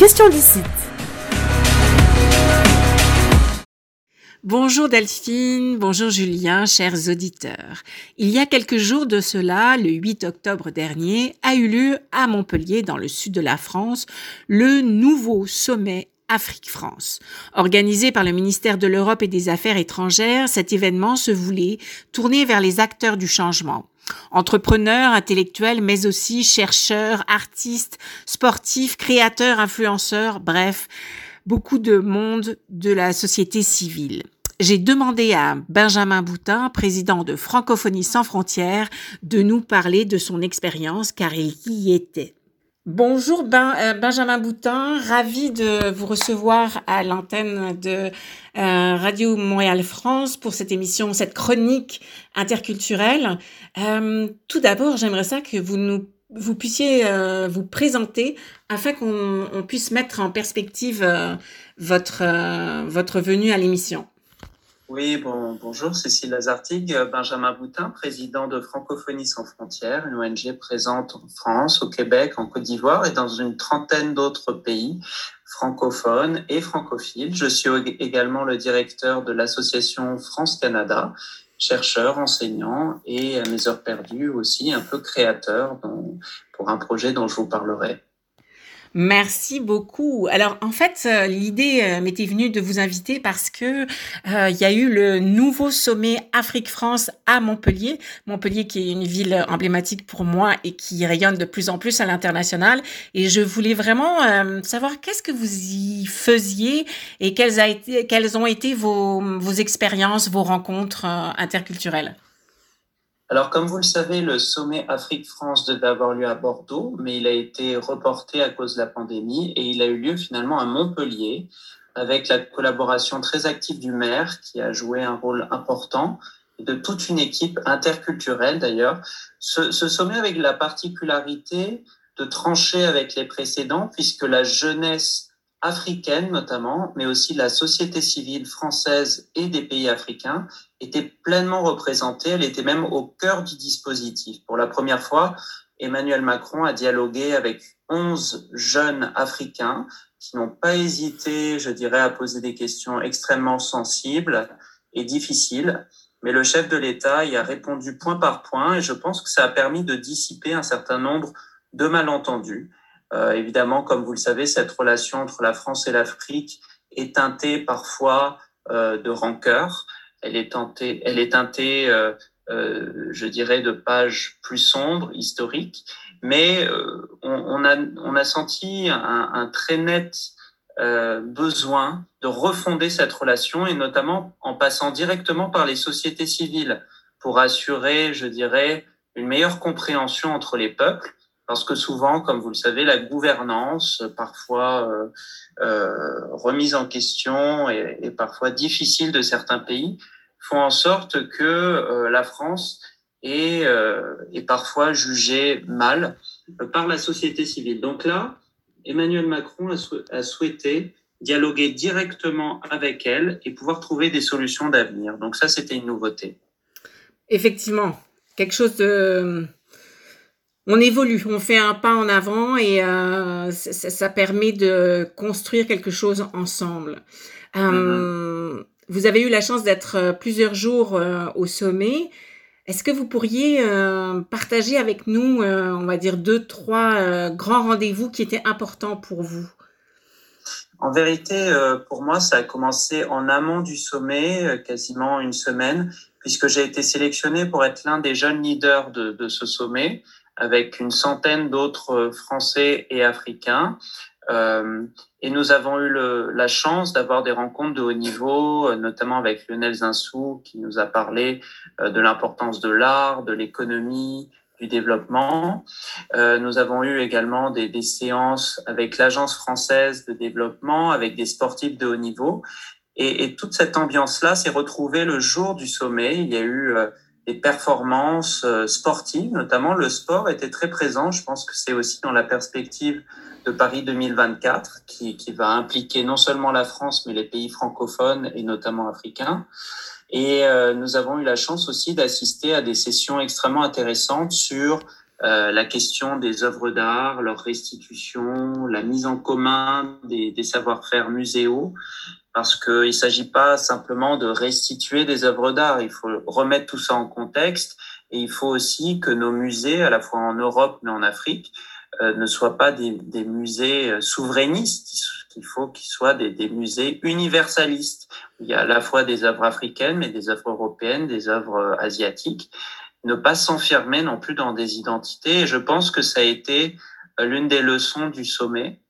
question d'ici. Bonjour Delphine, bonjour Julien, chers auditeurs. Il y a quelques jours de cela, le 8 octobre dernier, a eu lieu à Montpellier, dans le sud de la France, le nouveau sommet Afrique-France. Organisé par le ministère de l'Europe et des Affaires étrangères, cet événement se voulait tourner vers les acteurs du changement. Entrepreneurs, intellectuels, mais aussi chercheurs, artistes, sportifs, créateurs, influenceurs, bref, beaucoup de monde de la société civile. J'ai demandé à Benjamin Boutin, président de Francophonie sans frontières, de nous parler de son expérience car il y était. Bonjour ben, euh, Benjamin Boutin, ravi de vous recevoir à l'antenne de euh, Radio Montréal France pour cette émission, cette chronique interculturelle. Euh, tout d'abord, j'aimerais ça que vous nous vous puissiez vous présenter afin qu'on puisse mettre en perspective votre votre venue à l'émission. Oui, bon, bonjour, Cécile Lazartigue, Benjamin Boutin, président de Francophonie sans frontières, une ONG présente en France, au Québec, en Côte d'Ivoire et dans une trentaine d'autres pays francophones et francophiles. Je suis également le directeur de l'association France-Canada, chercheur, enseignant et à mes heures perdues aussi un peu créateur pour un projet dont je vous parlerai. Merci beaucoup. Alors en fait, euh, l'idée euh, m'était venue de vous inviter parce que euh, il y a eu le nouveau sommet Afrique-France à Montpellier. Montpellier qui est une ville emblématique pour moi et qui rayonne de plus en plus à l'international. Et je voulais vraiment savoir qu'est-ce que vous y faisiez et quelles, ont été vos expériences, vos rencontres interculturelles. Alors, comme vous le savez, le sommet Afrique-France devait avoir lieu à Bordeaux, mais il a été reporté à cause de la pandémie et il a eu lieu finalement à Montpellier avec la collaboration très active du maire qui a joué un rôle important et de toute une équipe interculturelle d'ailleurs. Ce, ce sommet avec la particularité de trancher avec les précédents puisque la jeunesse africaine notamment, mais aussi la société civile française et des pays africains était pleinement représentée. Elle était même au cœur du dispositif. Pour la première fois, Emmanuel Macron a dialogué avec 11 jeunes africains qui n'ont pas hésité, je dirais, à poser des questions extrêmement sensibles et difficiles. Mais le chef de l'État y a répondu point par point et je pense que ça a permis de dissiper un certain nombre de malentendus. Euh, évidemment, comme vous le savez, cette relation entre la France et l'Afrique est teintée parfois euh, de rancœur. Elle est teintée, elle est teintée, euh, euh je dirais, de pages plus sombres, historiques. Mais euh, on, on, a, on a senti un, un très net besoin de refonder cette relation et notamment en passant directement par les sociétés civiles pour assurer, je dirais, une meilleure compréhension entre les peuples parce que souvent, comme vous le savez, la gouvernance, parfois euh, euh, remise en question et, parfois difficile de certains pays, font en sorte que euh, la France est, parfois jugée mal par la société civile. Donc là, Emmanuel Macron a souhaité dialoguer directement avec elle et pouvoir trouver des solutions d'avenir. Donc ça, c'était une nouveauté. Effectivement, quelque chose de on évolue, on fait un pas en avant et euh, ça, ça, permet de construire quelque chose ensemble. Euh, mm-hmm. Vous avez eu la chance d'être euh, plusieurs jours euh, au sommet. Est-ce que vous pourriez partager avec nous, on va dire, deux, trois grands rendez-vous qui étaient importants pour vous? En vérité, pour moi, ça a commencé en amont du sommet, quasiment une semaine, puisque j'ai été sélectionné pour être l'un des jeunes leaders de, de ce sommet avec une centaine d'autres Français et Africains. Euh, et nous avons eu le, la chance d'avoir des rencontres de haut niveau, notamment avec Lionel Zinsou, qui nous a parlé euh, de l'importance de l'art, de l'économie, du développement. Euh, nous avons eu également des, des séances avec l'Agence française de développement, avec des sportifs de haut niveau. Et, et toute cette ambiance-là s'est retrouvée le jour du sommet. Il y a eu euh, des performances euh, sportives, notamment le sport était très présent. Je pense que c'est aussi dans la perspective de Paris 2024 qui, qui, va impliquer non seulement la France, mais les pays francophones et notamment africains. Et euh, nous avons eu la chance aussi d'assister à des sessions extrêmement intéressantes sur euh, la question des œuvres d'art, leur restitution, la mise en commun des, des savoir-faire muséaux, parce qu'il ne s'agit pas simplement de restituer des œuvres d'art, il faut remettre tout ça en contexte, et il faut aussi que nos musées, à la fois en Europe mais en Afrique, euh, ne soient pas des, des musées euh, souverainistes, il faut qu'ils soient des, des, musées universalistes. Il y a à la fois des œuvres africaines, mais des œuvres européennes, des œuvres euh, asiatiques. Ne pas s'enfermer non plus dans des identités. Et je pense que ça a été l'une des leçons du sommet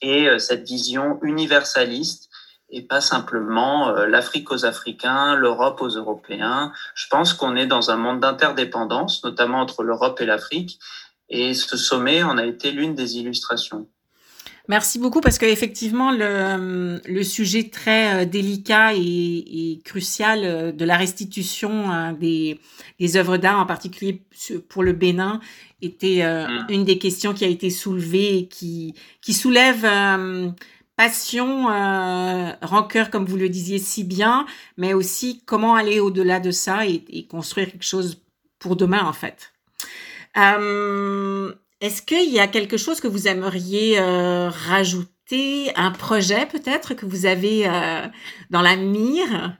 et cette vision universaliste et pas simplement l'Afrique aux Africains, l'Europe aux Européens. Je pense qu'on est dans un monde d'interdépendance, notamment entre l'Europe et l'Afrique, et ce sommet en a été l'une des illustrations. Merci beaucoup parce qu'effectivement, le, le sujet très euh, délicat et, et, crucial euh, de la restitution des, des œuvres d'art, en particulier pour le Bénin, était euh, mm. une des questions qui a été soulevée et qui, qui soulève passion, euh, rancœur, comme vous le disiez si bien, mais aussi comment aller au-delà de ça et, construire quelque chose pour demain, en fait. Euh, Est-ce qu'il y a quelque chose que vous aimeriez euh, rajouter, un projet peut-être que vous avez dans la mire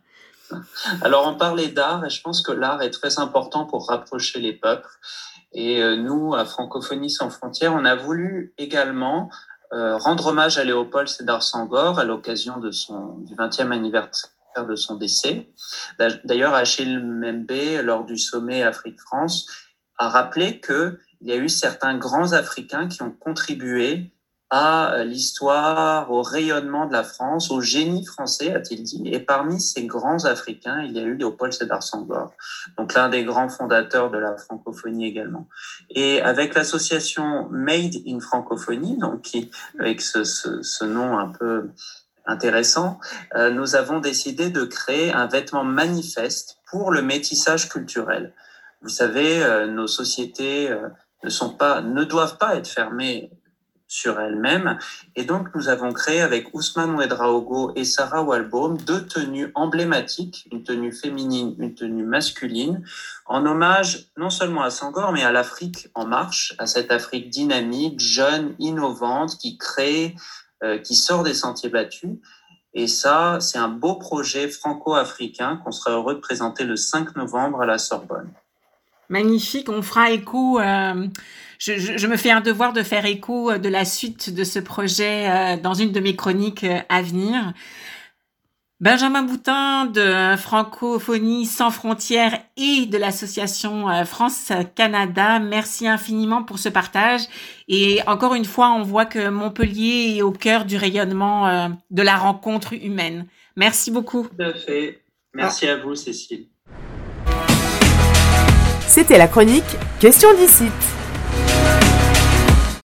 Alors, on parlait d'art et je pense que l'art est très important pour rapprocher les peuples. Et nous, à Francophonie sans frontières, on a voulu également euh, rendre hommage à Léopold Sédar Senghor à l'occasion du 20e anniversaire de son décès. D'ailleurs, Achille Membe, lors du sommet Afrique-France, a rappelé qu'il y a eu certains grands Africains qui ont contribué à l'histoire, au rayonnement de la France, au génie français, a-t-il dit. Et parmi ces grands Africains, il y a eu Léopold Sédar Senghor, donc l'un des grands fondateurs de la francophonie également. Et avec l'association Made in Francophonie, donc qui, avec ce, ce, ce nom un peu intéressant, euh, nous avons décidé de créer un vêtement manifeste pour le métissage culturel. Vous savez, euh, nos sociétés euh, ne sont pas, ne doivent pas être fermées sur elles-mêmes. Et donc, nous avons créé avec Ousmane Ouedraogo et Sarah Walbaum deux tenues emblématiques, une tenue féminine, une tenue masculine, en hommage non seulement à Sangor, mais à l'Afrique en marche, à cette Afrique dynamique, jeune, innovante, qui crée, euh, qui sort des sentiers battus. Et ça, c'est un beau projet franco-africain qu'on sera heureux de présenter le 5 novembre à la Sorbonne. Magnifique, on fera écho. Euh, je, je, je, me fais un devoir de faire écho euh, de la suite de ce projet euh, dans une de mes chroniques euh, à venir. Benjamin Boutin de Francophonie sans frontières et de l'association France-Canada, merci infiniment pour ce partage. Et encore une fois, on voit que Montpellier est au cœur du rayonnement de la rencontre humaine. Merci beaucoup. Tout à fait. Merci ah. à vous, Cécile. C'était la chronique Question d'ici.